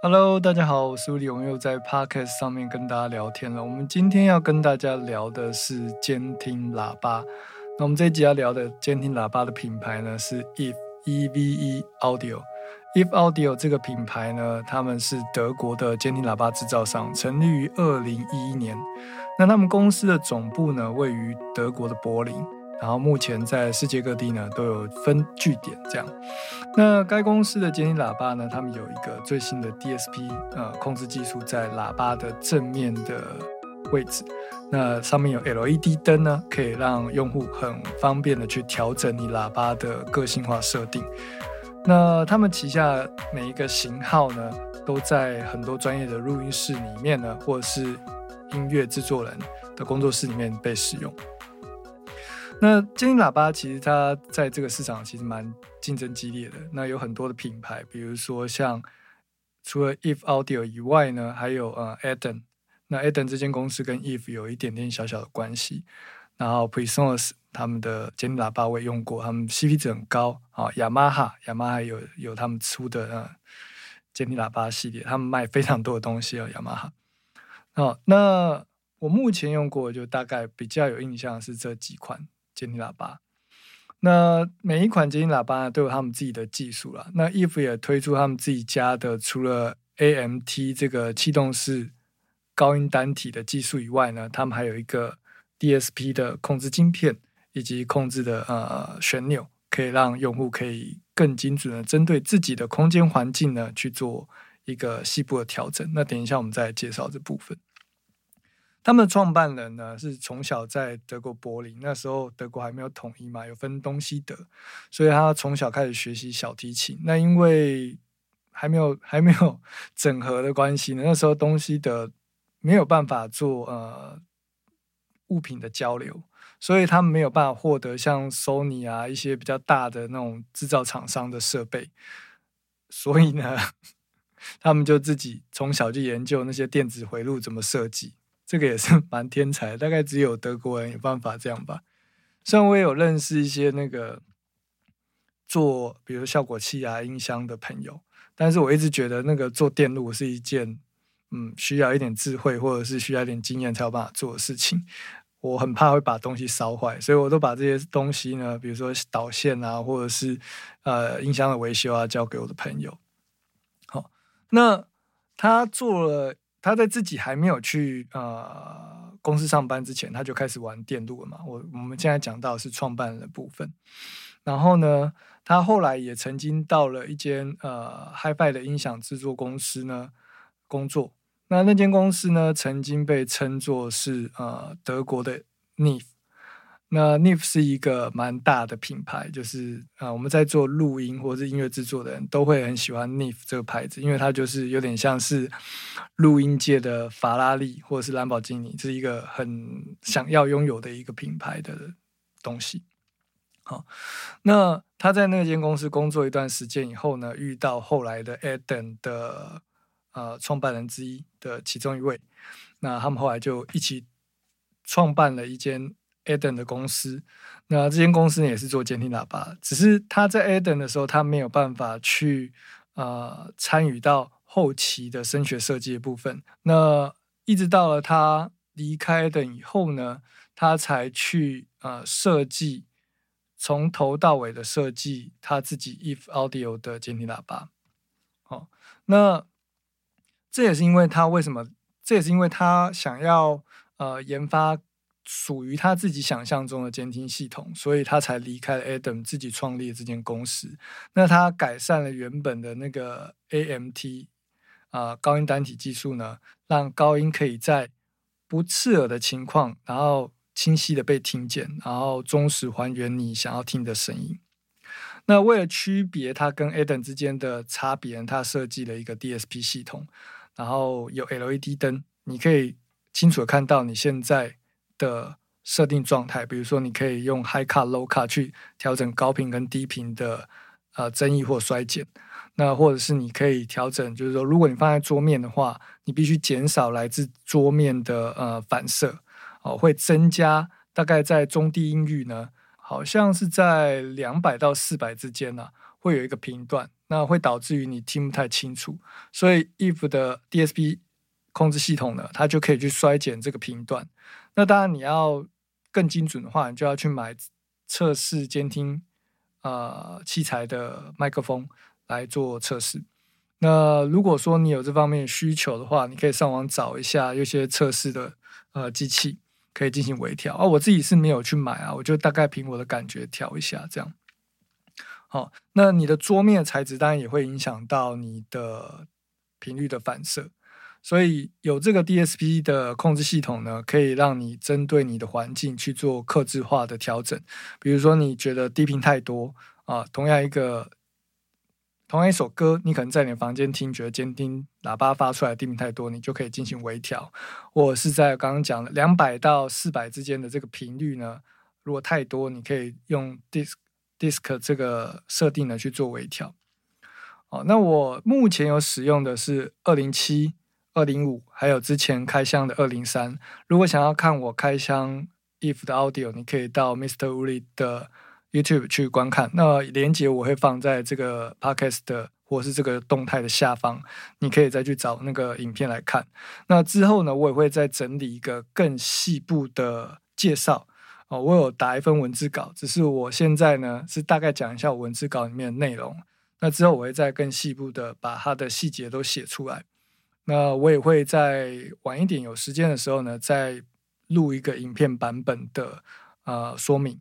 Hello，大家好，我是李，我们又在 Podcast 上面跟大家聊天了。我们今天要跟大家聊的是监听喇叭。那我们这一集要聊的监听喇叭的品牌呢是 If E V E Audio。Eve Audio 这个品牌呢，他们是德国的监听喇叭制造商，成立于二零一一年。那他们公司的总部呢位于德国的柏林。然后目前在世界各地呢都有分据点，这样。那该公司的监听喇叭呢，他们有一个最新的 DSP 呃控制技术在喇叭的正面的位置，那上面有 LED 灯呢，可以让用户很方便的去调整你喇叭的个性化设定。那他们旗下每一个型号呢，都在很多专业的录音室里面呢，或者是音乐制作人的工作室里面被使用。那监听喇叭其实它在这个市场其实蛮竞争激烈的。那有很多的品牌，比如说像除了 Eve Audio 以外呢，还有呃 Eden。那 Eden 这间公司跟 Eve 有一点点小小的关系。然后 Presonus 他们的监听喇叭我也用过，他们 CP 值很高啊。雅马哈，雅马哈有有他们出的呃监听喇叭系列，他们卖非常多的东西哦。雅马哈。哦，那我目前用过就大概比较有印象是这几款。监听喇叭，那每一款监听喇叭都有他们自己的技术了。那 Eve 也推出他们自己家的，除了 AMT 这个气动式高音单体的技术以外呢，他们还有一个 DSP 的控制晶片以及控制的呃旋钮，可以让用户可以更精准的针对自己的空间环境呢去做一个细部的调整。那等一下我们再介绍这部分。他们的创办人呢，是从小在德国柏林，那时候德国还没有统一嘛，有分东西德，所以他从小开始学习小提琴。那因为还没有还没有 整合的关系呢，那时候东西德没有办法做呃物品的交流，所以他们没有办法获得像 Sony 啊一些比较大的那种制造厂商的设备，所以呢，他们就自己从小就研究那些电子回路怎么设计。这个也是 蛮天才，大概只有德国人有办法这样吧。虽然我也有认识一些那个做，比如效果器啊、音箱的朋友，但是我一直觉得那个做电路是一件，嗯，需要一点智慧或者是需要一点经验才有办法做的事情。我很怕会把东西烧坏，所以我都把这些东西呢，比如说导线啊，或者是呃音箱的维修啊，交给我的朋友。好，那他做了。他在自己还没有去呃公司上班之前，他就开始玩电路了嘛。我我们现在讲到是创办人的部分，然后呢，他后来也曾经到了一间呃 HiFi 的音响制作公司呢工作。那那间公司呢，曾经被称作是呃德国的 Neve。那 Neve 是一个蛮大的品牌，就是啊，我们在做录音或者是音乐制作的人都会很喜欢 Neve 这个牌子，因为它就是有点像是录音界的法拉利或者是兰博基尼，是一个很想要拥有的一个品牌的东西。好，那他在那间公司工作一段时间以后呢，遇到后来的 Eden 的呃创办人之一的其中一位，那他们后来就一起创办了一间。Eden 的公司，那这间公司也是做监听喇叭，只是他在 Eden 的时候，他没有办法去呃参与到后期的声学设计的部分。那一直到了他离开 Eden 以后呢，他才去呃设计从头到尾的设计他自己 If Audio 的监听喇叭。好，那这也是因为他为什么？这也是因为他想要呃研发。属于他自己想象中的监听系统，所以他才离开了 Adam 自己创立的这间公司。那他改善了原本的那个 AMT 啊高音单体技术呢，让高音可以在不刺耳的情况，然后清晰的被听见，然后忠实还原你想要听的声音。那为了区别它跟 Adam 之间的差别，他设计了一个 DSP 系统，然后有 LED 灯，你可以清楚的看到你现在。的设定状态，比如说你可以用 high cut low cut 去调整高频跟低频的呃增益或衰减，那或者是你可以调整，就是说如果你放在桌面的话，你必须减少来自桌面的呃反射，哦，会增加大概在中低音域呢，好像是在两百到四百之间呢，会有一个频段，那会导致于你听不太清楚。所以 if 的 DSP 控制系统呢，它就可以去衰减这个频段。那当然你要更精准的话，你就要去买测试监听呃器材的麦克风来做测试。那如果说你有这方面需求的话，你可以上网找一下有些测试的呃机器，可以进行微调。啊，我自己是没有去买啊，我就大概凭我的感觉调一下这样。好，那你的桌面材质当然也会影响到你的频率的反射，所以有这个 DSP 的控制系统呢，可以让你针对你的环境去做克制化的调整。比如说你觉得低频太多啊，同样一个。同样一首歌，你可能在你的房间听，觉得监听喇叭发出来的低频太多，你就可以进行微调。或者是在刚刚讲的两百到四百之间的这个频率呢，如果太多，你可以用 disc disc 这个设定呢去做微调。哦，那我目前有使用的是二零七、二零五，还有之前开箱的二零三。如果想要看我开箱 if 的 audio，你可以到 Mr. Uli 的。YouTube 去观看，那连接我会放在这个 Podcast 的或是这个动态的下方，你可以再去找那个影片来看。那之后呢，我也会再整理一个更细部的介绍哦。我有打一份文字稿，只是我现在呢是大概讲一下我文字稿里面的内容。那之后我会再更细部的把它的细节都写出来。那我也会在晚一点有时间的时候呢，再录一个影片版本的呃说明。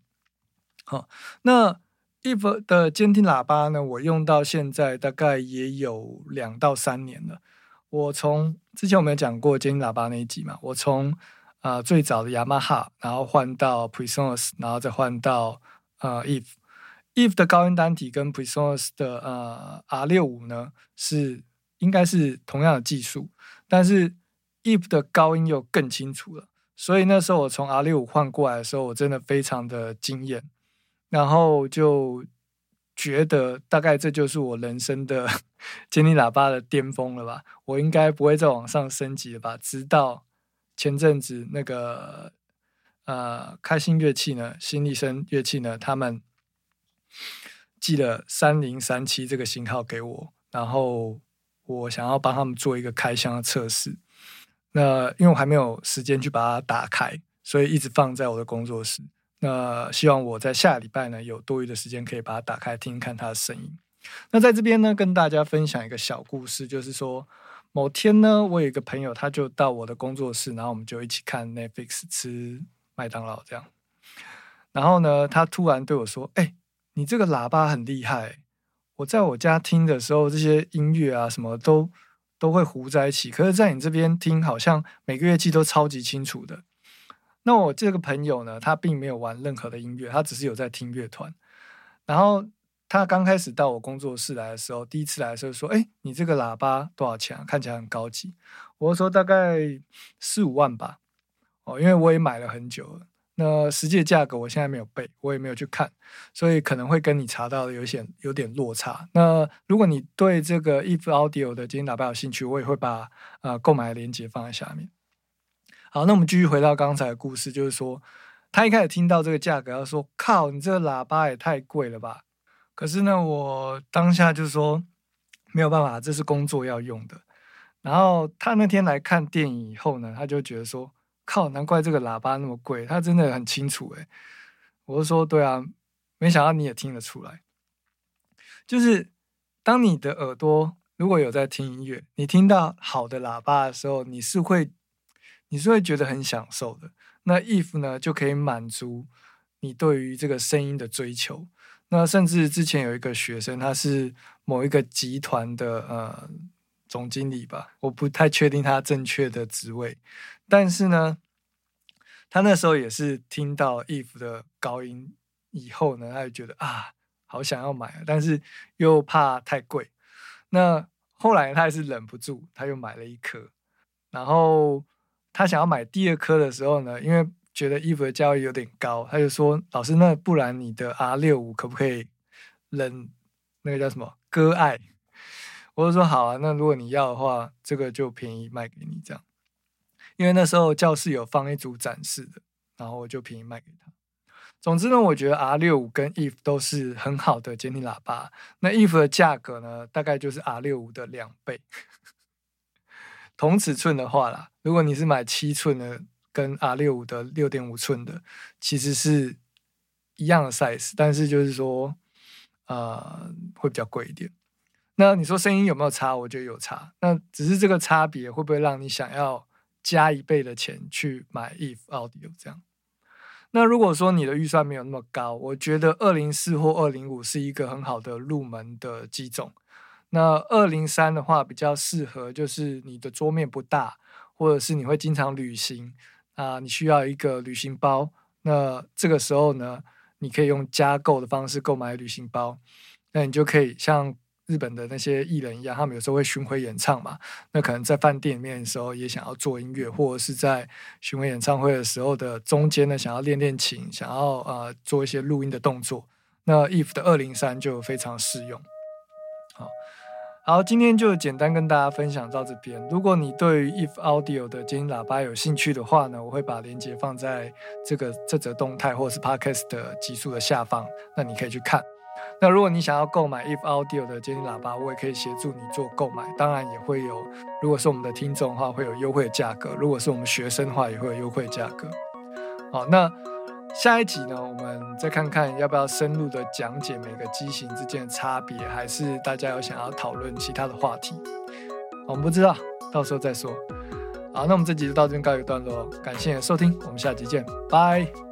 好，那 if 的监听喇叭呢？我用到现在大概也有两到三年了。我从之前我们有讲过监听喇叭那一集嘛，我从啊最早的雅马哈，然后换到 Presonus，然后再换到呃 if if 的高音单体跟 Presonus 的呃 R 六五呢是应该是同样的技术，但是 if 的高音又更清楚了。所以那时候我从 R 六五换过来的时候，我真的非常的惊艳。然后就觉得大概这就是我人生的 监听喇叭的巅峰了吧？我应该不会再往上升级了吧？直到前阵子那个呃开心乐器呢，新力声乐器呢，他们寄了三零三七这个型号给我，然后我想要帮他们做一个开箱的测试。那因为我还没有时间去把它打开，所以一直放在我的工作室。那希望我在下礼拜呢有多余的时间可以把它打开听看它的声音。那在这边呢跟大家分享一个小故事，就是说某天呢我有一个朋友他就到我的工作室，然后我们就一起看 Netflix 吃麦当劳这样。然后呢他突然对我说：“哎，你这个喇叭很厉害，我在我家听的时候这些音乐啊什么都都会糊在一起，可是在你这边听好像每个乐器都超级清楚的。”那我这个朋友呢，他并没有玩任何的音乐，他只是有在听乐团。然后他刚开始到我工作室来的时候，第一次来的时候说：“哎，你这个喇叭多少钱啊？看起来很高级。”我说：“大概四五万吧。”哦，因为我也买了很久了。那实际的价格我现在没有背，我也没有去看，所以可能会跟你查到的有些有点落差。那如果你对这个 If Audio 的监听喇叭有兴趣，我也会把呃购买的链接放在下面。好，那我们继续回到刚才的故事，就是说，他一开始听到这个价格，他说：“靠，你这个喇叭也太贵了吧？”可是呢，我当下就说没有办法，这是工作要用的。然后他那天来看电影以后呢，他就觉得说：“靠，难怪这个喇叭那么贵，他真的很清楚。”诶，我就说：“对啊，没想到你也听得出来。”就是当你的耳朵如果有在听音乐，你听到好的喇叭的时候，你是会。你是会觉得很享受的。那 if 呢，就可以满足你对于这个声音的追求。那甚至之前有一个学生，他是某一个集团的呃总经理吧，我不太确定他正确的职位。但是呢，他那时候也是听到 if 的高音以后呢，他就觉得啊，好想要买，但是又怕太贵。那后来他还是忍不住，他又买了一颗，然后。他想要买第二颗的时候呢，因为觉得衣服的价位有点高，他就说：“老师，那不然你的 R 六五可不可以忍那个叫什么割爱？”我就说：“好啊，那如果你要的话，这个就便宜卖给你这样。”因为那时候教室有放一组展示的，然后我就便宜卖给他。总之呢，我觉得 R 六五跟 Eve 都是很好的监听喇叭。那 Eve 的价格呢，大概就是 R 六五的两倍。同尺寸的话啦，如果你是买七寸的，跟 R 六五的六点五寸的其实是一样的 size，但是就是说，呃，会比较贵一点。那你说声音有没有差？我觉得有差。那只是这个差别会不会让你想要加一倍的钱去买 Eve Audio 这样？那如果说你的预算没有那么高，我觉得二零四或二零五是一个很好的入门的机种。那二零三的话比较适合，就是你的桌面不大，或者是你会经常旅行。啊，你需要一个旅行包，那这个时候呢，你可以用加购的方式购买旅行包，那你就可以像日本的那些艺人一样，他们有时候会巡回演唱嘛，那可能在饭店里面的时候也想要做音乐，或者是在巡回演唱会的时候的中间呢，想要练练琴，想要呃做一些录音的动作，那 Eve 的二零三就非常适用。好，好今天就简单跟大家分享到这边。如果你对于 If Audio 的监听喇叭有兴趣的话呢，我会把链接放在这个这则动态或是 Podcast 的集数的下方，那你可以去看。那如果你想要购买 If Audio 的监听喇叭，我也可以协助你做购买。当然也会有，如果是我们的听众的话，会有优惠的价格；如果是我们学生的话，也会有优惠价格。好，那。下一集呢，我们再看看要不要深入的讲解每个机型之间的差别，还是大家有想要讨论其他的话题？我们不知道，到时候再说。好，那我们这集就到这边告一段落，感谢收听，我们下集见，拜。